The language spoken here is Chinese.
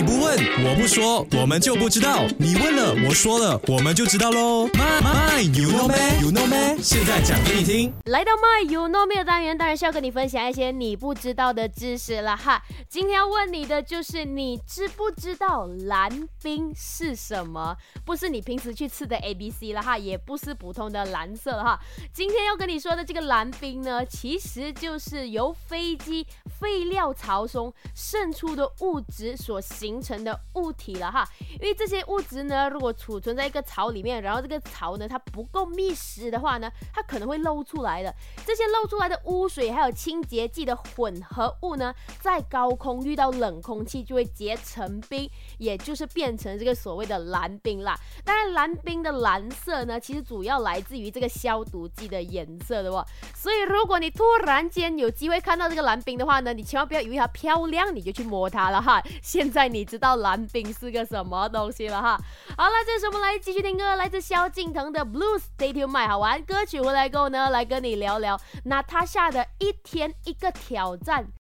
你不问，我不说，我们就不知道。你问了，我说了，我们就知道喽。My my you know me you know me，现在讲给你听。来到 My You Know Me 的单元，当然是要跟你分享一些你不知道的知识了哈。今天要问你的就是，你知不知道蓝冰是什么？不是你平时去吃的 A B C 了哈，也不是普通的蓝色哈。今天要跟你说的这个蓝冰呢，其实就是由飞机废料槽中渗出的物质所形形成的物体了哈。因为这些物质呢，如果储存在一个槽里面，然后这个槽呢它不够密实的话呢，它可能会漏出来的。这些漏出来的污水还有清洁剂的混合物呢，在高空遇到冷空气就会结成冰，也就是变成这个所谓的蓝冰啦。当然，蓝冰的蓝色呢，其实主要来自于这个消毒剂的颜色的哦。所以，如果你突然间有机会看到这个蓝冰的话呢，你千万不要以为它漂亮，你就去摸它了哈。现在你知道蓝冰是个什么东西了哈。好了，这时候我们来继续听歌，来自萧敬腾的《Blues Stay To My》，好玩歌曲回来过后呢，来跟你聊聊娜塔夏的一天一个挑战。